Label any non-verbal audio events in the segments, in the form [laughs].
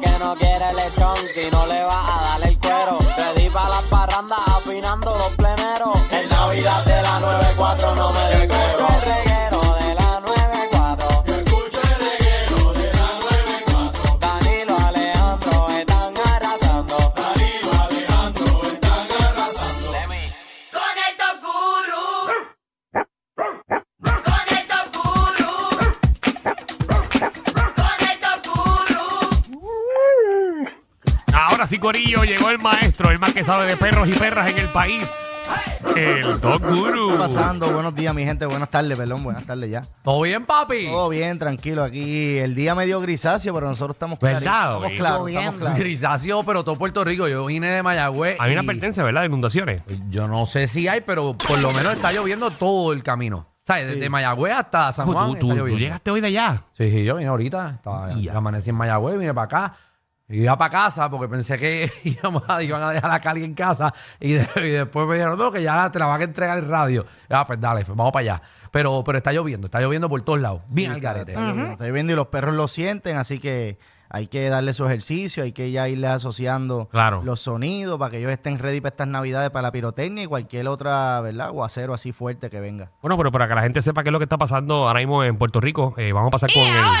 que no quiere lechón Corillo, llegó el maestro, el más que sabe de perros y perras en el país. El Dog Guru. está pasando? Buenos días, mi gente. Buenas tardes, perdón. Buenas tardes ya. ¿Todo bien, papi? Todo bien, tranquilo. Aquí el día medio grisáceo, pero nosotros estamos ¿Verdad, claros. güey? Estamos claros, estamos. Grisáceo, pero todo Puerto Rico. Yo vine de Mayagüez. Hay una y pertenencia, ¿verdad? De inundaciones. Yo no sé si hay, pero por lo menos está lloviendo todo el camino. ¿Sabes? Desde Mayagüez hasta San Juan. tú- llegaste hoy de allá. Sí, sí, yo vine ahorita. Estaba, Ya. Amanecí en Mayagüez, vine para acá. Iba para casa porque pensé que [laughs] íbamos a, iban a dejar a Cali en casa y, de- y después me dijeron, no, que ya te la van a entregar el radio. Ah, pues dale, pues vamos para allá. Pero, pero está lloviendo, está lloviendo por todos lados. Bien al garete. Está lloviendo, está lloviendo y los perros lo sienten, así que hay que darle su ejercicio, hay que ya irles asociando Claro. los sonidos para que ellos estén ready para estas navidades, para la pirotecnia y cualquier otra, ¿verdad? Aguacero así fuerte que venga. Bueno, pero para que la gente sepa qué es lo que está pasando ahora mismo en Puerto Rico, eh, vamos a pasar con Y el- ahora,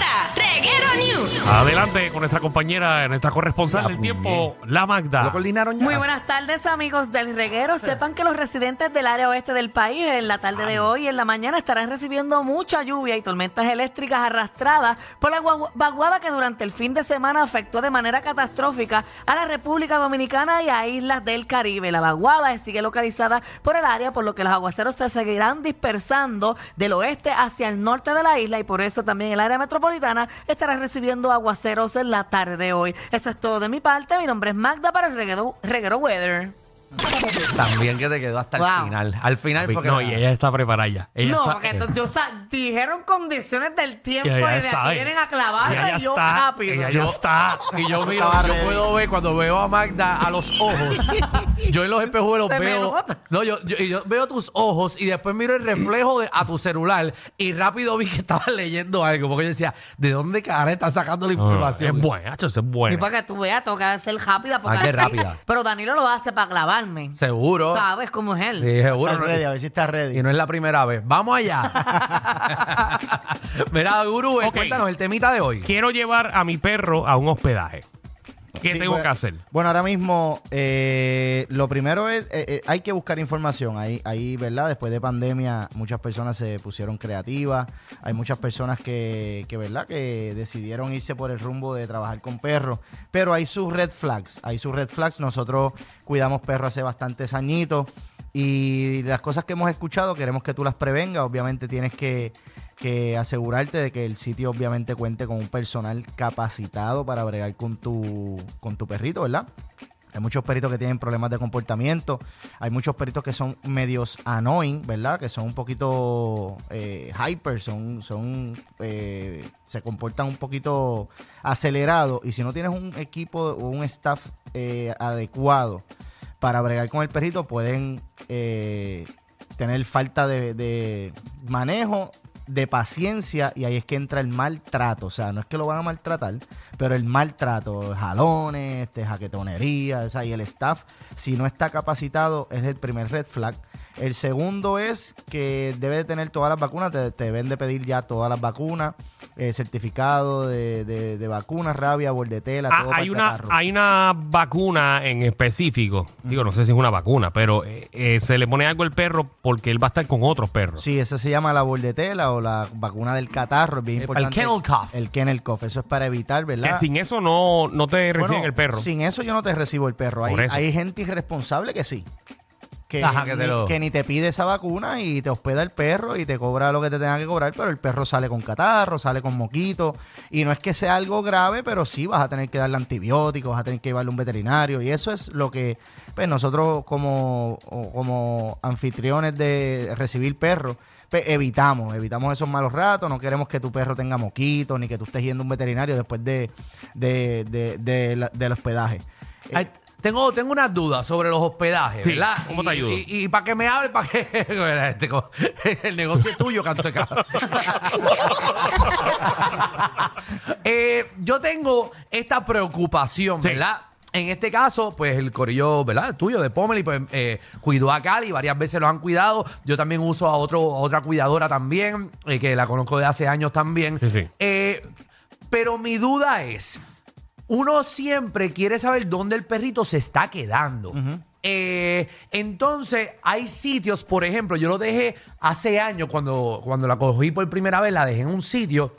Reguero News. Adelante con nuestra compañera, nuestra corresponsal del tiempo, la Magda. ¿Lo coordinaron ya? Muy buenas tardes amigos del reguero. Sepan que los residentes del área oeste del país en la tarde de hoy y en la mañana estarán recibiendo mucha lluvia y tormentas eléctricas arrastradas por la gua- vaguada que durante el fin de semana afectó de manera catastrófica a la República Dominicana y a islas del Caribe. La vaguada sigue localizada por el área, por lo que los aguaceros se seguirán dispersando del oeste hacia el norte de la isla y por eso también el área metropolitana estará recibiendo aguaceros en la tarde de hoy. Eso es todo de mi parte. Mi nombre es Magda para el reguero Weather. También que te quedó hasta el final. Al final fue que no, y ella está preparada ya. Ella no, está- porque entonces, o sea, dijeron condiciones del tiempo Y y, ella de aquí sabe. vienen a clavarme Ella ya y yo está, rápido. ella ya está. Y yo [laughs] miro, yo puedo ver cuando veo a Magda a los ojos. [laughs] yo en los espejuelos Se me veo. nota. No, yo, yo, y yo veo tus ojos y después miro el reflejo de, a tu celular y rápido vi que estabas leyendo algo. Porque yo decía, ¿de dónde cara está sacando la No, no, información? es buena, hacho, es Y buena. para que tú veas, tengo que ser rápida. Porque Ah, qué rápida. Pero Danilo lo hace para Seguro. ¿Sabes cómo es él? Sí, seguro. Estás no- ready, a ver si estás ready. y no es la primera vez. Vamos allá. [laughs] Mira, Guru, eh, Ok. cuéntanos el temita de hoy. Quiero llevar a mi perro a un hospedaje. ¿Qué Sí, tengo que hacer? Bueno, ahora mismo eh, lo primero es, eh, eh, hay que buscar información. Ahí, ahí, ¿verdad? Después de pandemia muchas personas se pusieron creativas. Hay muchas personas que, que, ¿verdad? Que decidieron irse por el rumbo de trabajar con perros. Pero hay sus red flags. Hay sus red flags. Nosotros cuidamos perros hace bastantes añitos. Y las cosas que hemos escuchado queremos que tú las prevengas. Obviamente tienes que, que asegurarte de que el sitio obviamente cuente con un personal capacitado para bregar con tu, con tu perrito, ¿verdad? Hay muchos perritos que tienen problemas de comportamiento. Hay muchos perritos que son medios annoying, ¿verdad? Que son un poquito eh, hyper, son, son eh, se comportan un poquito acelerados. Y si no tienes un equipo o un staff eh, adecuado para bregar con el perrito, pueden eh, tener falta de manejo, de paciencia, y ahí es que entra el maltrato. O sea, no es que lo van a maltratar, pero el maltrato, jalones, este, jaquetonería, o y el staff, si no está capacitado, es el primer red flag. El segundo es que debe de tener todas las vacunas, te, te deben de pedir ya todas las vacunas, eh, certificado de, de, de vacunas, rabia, bordetela, Ah, todo hay, una, catarro. hay una vacuna en específico. Digo, no sé si es una vacuna, pero eh, eh, se le pone algo al perro porque él va a estar con otros perros. Sí, esa se llama la bordetela o la vacuna del catarro, es bien El- el importante. kennel cough. El kennel cough, eso es para evitar, Que ¿verdad? sin eso no, no te reciben Bueno, el perro. Sin eso yo no te recibo el perro. Hay, Por eso. hay gente irresponsable que sí. Que, Ajá, que te ni, lo- que ni te pide esa vacuna y te hospeda el perro y te cobra lo que te tenga que cobrar, pero el perro sale con catarro, sale con moquito. Y no es que sea algo grave, pero sí vas a tener que darle antibióticos, vas a tener que llevarle a un veterinario. Y eso es lo que pues nosotros como, o- como anfitriones de recibir perros, pues, evitamos, evitamos esos malos ratos, no queremos que tu perro tenga moquitos, ni que tú estés yendo a un veterinario después de, de, de- de la- del hospedaje. Eh, Tengo, tengo unas dudas sobre los hospedajes, Sí, ¿verdad? ¿cómo Y- te ayudo? Y, y para que me hable, para que. [laughs] Mira, este, co- [laughs] el negocio es tuyo, canto de cabra. [laughs] Eh, yo tengo esta preocupación, Sí. ¿verdad? En este caso, pues el corillo, ¿verdad? Tuyo de Pomeli, pues eh, cuidó a Cali, varias veces lo han cuidado. Yo también uso a, otro, a otra cuidadora también, eh, que la conozco de hace años también. Sí, sí. Eh, pero mi duda es, uno siempre quiere saber dónde el perrito se está quedando. Eh, entonces, hay sitios, por ejemplo, yo lo dejé hace años cuando, cuando la cogí por primera vez, la dejé en un sitio.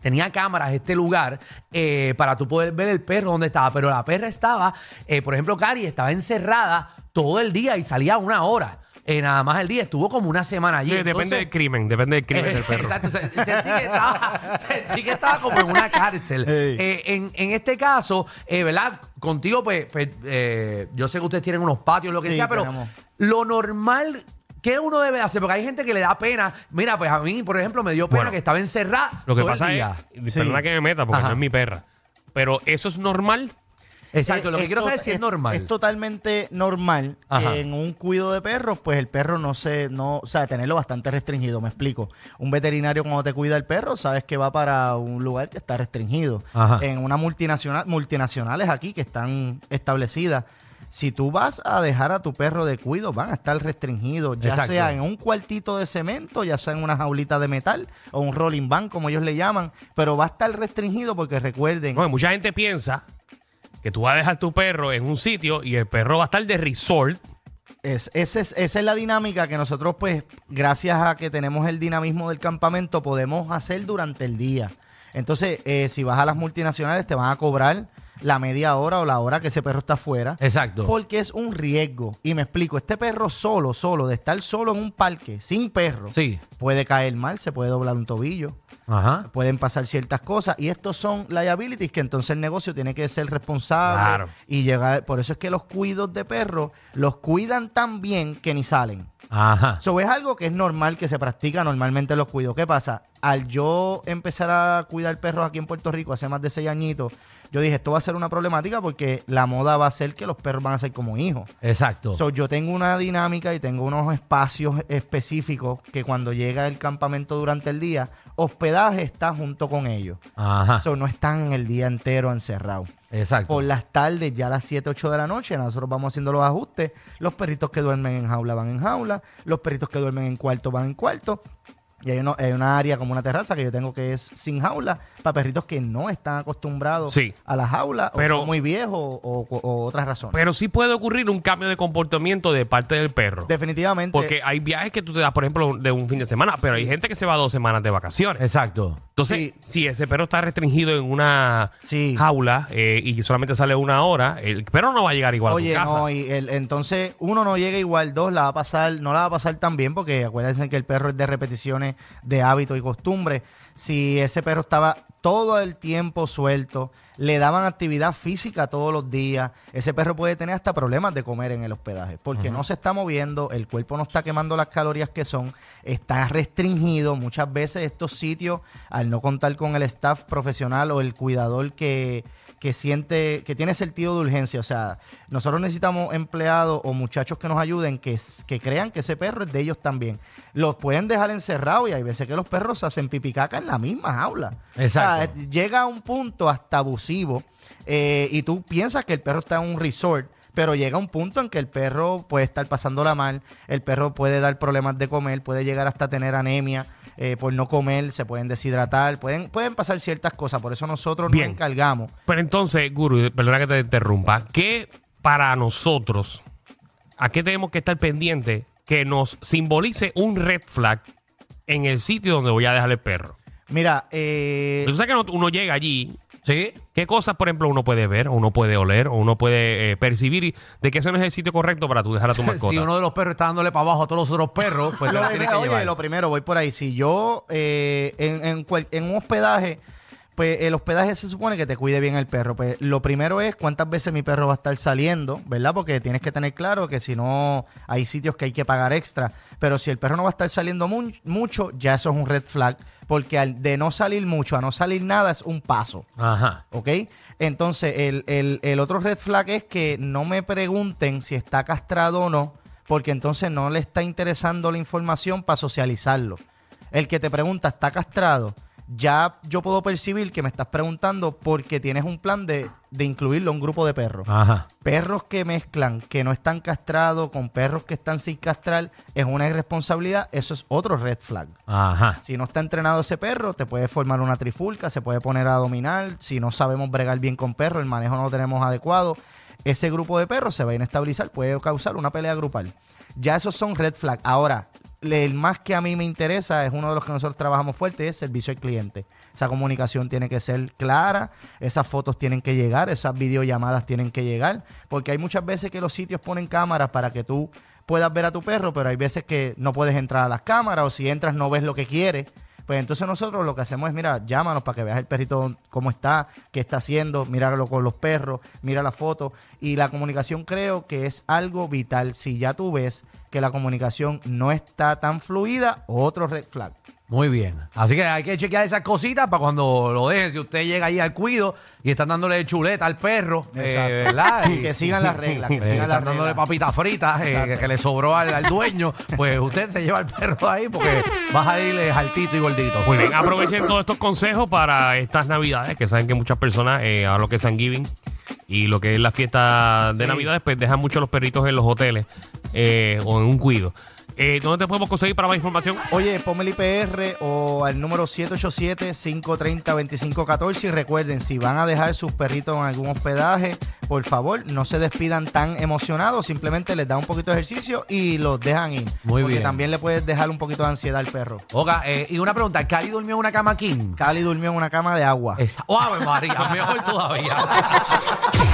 Tenía cámaras este lugar eh, para tú poder ver el perro donde estaba, pero la perra estaba, eh, por ejemplo, Cari estaba encerrada todo el día y salía una hora. Eh, nada más el día, estuvo como una semana allí. Sí, depende Entonces- del crimen, depende del crimen eh, del perro. Exacto, se- sentí que, estaba, [laughs] sentí que estaba como en una cárcel. Ey. Eh, en, en este caso, eh, ¿verdad? Contigo, pues, pues, eh, yo sé que ustedes tienen unos patios, lo que Sí, sea, pero tenemos. lo normal. ¿Qué uno debe hacer? Porque hay gente que le da pena. Mira, pues a mí, por ejemplo, me dio pena Bueno, que estaba encerrada. Lo que todo el pasa día. es, Sí. perdona que me meta porque Ajá. no es mi perra, pero eso es normal. Exacto, lo que quiero saber es si es normal. Es totalmente normal Ajá. en un cuido de perros, pues el perro no se, no, o sea, tenerlo bastante restringido, me explico. Un veterinario cuando te cuida el perro, sabes que va para un lugar que está restringido. Ajá. En una multinacional, multinacionales aquí que están establecidas. Si tú vas a dejar a tu perro de cuido, van a estar restringidos, ya Exacto. sea en un cuartito de cemento, ya sea en una jaulita de metal o un rolling van, como ellos le llaman, pero va a estar restringido porque recuerden, No, mucha gente piensa que tú vas a dejar tu perro en un sitio y el perro va a estar de resort. Es, ese es- esa es la dinámica que nosotros, pues, gracias a que tenemos el dinamismo del campamento, podemos hacer durante el día. Entonces, eh, si vas a las multinacionales, te van a cobrar la media hora o la hora que ese perro está afuera. Exacto. Porque es un riesgo. Y me explico, este perro solo, solo, de estar solo en un parque, sin perro, Sí. puede caer mal, se puede doblar un tobillo, Ajá. pueden pasar ciertas cosas. Y estos son liabilities que entonces el negocio tiene que ser responsable Claro. y llegar. Por eso es que los cuidos de perros los cuidan tan bien que ni salen. Ajá. Eso es algo que es normal, que se practica normalmente en los cuidos. ¿Qué pasa? Al yo empezar a cuidar perros aquí en Puerto Rico hace más de seis añitos, yo dije, esto va a ser una problemática porque la moda va a ser que los perros van a ser como hijos. Exacto. So, yo tengo una dinámica y tengo unos espacios específicos que cuando llega el campamento durante el día, hospedaje está junto con ellos. Ajá. So, no están el día entero encerrados. Exacto. Por las tardes, ya a las 7, 8 de la noche, nosotros vamos haciendo los ajustes. Los perritos que duermen en jaula van en jaula. Los perritos que duermen en cuarto van en cuarto. Y hay, uno- hay una área como una terraza que yo tengo que es sin jaula para perritos que no están acostumbrados Sí. a la jaula Pero- o son muy viejos o, o- o otras razones. Pero sí puede ocurrir un cambio de comportamiento de parte del perro. Definitivamente. Porque hay viajes que tú te das, por ejemplo, de un fin de semana, pero hay gente que se va dos semanas de vacaciones. Exacto. Entonces, Sí. si ese perro está restringido en una Sí. jaula eh, y solamente sale una hora, el perro no va a llegar igual Oye, a tu casa. no, y el- entonces uno no llega igual, dos la va a pasar, no la va a pasar tan bien porque acuérdense que el perro es de repeticiones de hábito y costumbre. Si ese perro estaba todo el tiempo suelto, le daban actividad física todos los días, ese perro puede tener hasta problemas de comer en el hospedaje porque no se está moviendo, el cuerpo no está quemando las calorías que son, está restringido. Muchas veces estos sitios, al no contar con el staff profesional o el cuidador que que siente, que tiene sentido de urgencia. O sea, nosotros necesitamos empleados o muchachos que nos ayuden, que, que crean que ese perro es de ellos también. Los pueden dejar encerrados y hay veces que los perros hacen pipicaca en la misma jaula. Exacto. O sea, llega a un punto hasta abusivo eh, y tú piensas que el perro está en un resort. Pero llega un punto en que el perro puede estar pasándola mal, el perro puede dar problemas de comer, puede llegar hasta tener anemia eh, por no comer, se pueden deshidratar, pueden, pueden pasar ciertas cosas. Por eso nosotros Bien. nos encargamos Pero entonces, Guru, perdona que te interrumpa, ¿qué para nosotros, a qué tenemos que estar pendientes que nos simbolice un red flag en el sitio donde voy a dejar el perro? Mira, eh, Tú sabes que no- uno llega allí, Sí. ¿qué cosas, por ejemplo, uno puede ver, o uno puede oler, o uno puede eh, percibir y- de que ese no es el sitio correcto para tú dejar a tu [laughs] mascota? Si uno de los perros está dándole para abajo a todos los otros perros, pues [laughs] te lo, lo tienes que oye, llevar. lo primero, voy por ahí. Si yo eh, en, en, cual- en un hospedaje, Pues el hospedaje se supone que te cuide bien el perro. Pues lo primero es cuántas veces mi perro va a estar saliendo, ¿verdad? Porque tienes que tener claro que si no hay sitios que hay que pagar extra. Pero si el perro no va a estar saliendo mu- mucho, ya eso es un red flag. Porque al de no salir mucho a no salir nada es un paso. Ajá. ¿Ok? Entonces, el, el- el otro red flag es que no me pregunten si está castrado o no, porque entonces no le está interesando la información para socializarlo. El que te pregunta, ¿está castrado? Ya yo puedo percibir que me estás preguntando porque tienes un plan de, de incluirlo a un grupo de perros. Ajá. Perros que mezclan, que no están castrados, con perros que están sin castrar, es una irresponsabilidad. Eso es otro red flag. Ajá. Si no está entrenado ese perro, te puede formar una trifulca, se puede poner a dominar. Si no sabemos bregar bien con perros, el manejo no lo tenemos adecuado, ese grupo de perros se va a inestabilizar, puede causar una pelea grupal. Ya esos son red flag. Ahora, el más que a mí me interesa es uno de los que nosotros trabajamos fuerte, es servicio al cliente. Esa comunicación tiene que ser clara, esas fotos tienen que llegar, esas videollamadas tienen que llegar, porque hay muchas veces que los sitios ponen cámaras para que tú puedas ver a tu perro, pero hay veces que no puedes entrar a las cámaras o si entras no ves lo que quiere. Pues entonces nosotros lo que hacemos es, mira, llámanos para que veas el perrito cómo está, qué está haciendo, míralo con los perros, mira la foto. Y la comunicación creo que es algo vital. Si ya tú ves que la comunicación no está tan fluida, otro red flag. Muy bien. Así que hay que chequear esas cositas para cuando lo dejen. Si usted llega ahí al cuido y están dándole chuleta al perro, eh. ¿verdad? [laughs] Y- Que sigan las reglas, que Eh, sigan las están dándole papitas fritas eh, que, que le sobró al, al dueño, pues usted se lleva al perro ahí porque vas a irle altito y gordito. Muy bien, aprovechen todos estos consejos para estas navidades, que saben que muchas personas, eh, a lo que es Thanksgiving y lo que es la fiesta de navidades, pues dejan mucho los perritos en los hoteles eh, o en un cuido. Eh, ¿Dónde te podemos conseguir para más información? Oye, ponme el IPR o al número 787-530-2514 y recuerden, si van a dejar sus perritos en algún hospedaje, por favor, no se despidan tan emocionados, simplemente les da un poquito de ejercicio y los dejan ir. Muy porque bien. también le puedes dejar un poquito de ansiedad al perro. Oga, eh, y una pregunta, ¿Cali durmió en una cama king? Cali durmió en una cama de agua. Esa- ¡Oh, Ave María! [laughs] Mejor todavía. [laughs]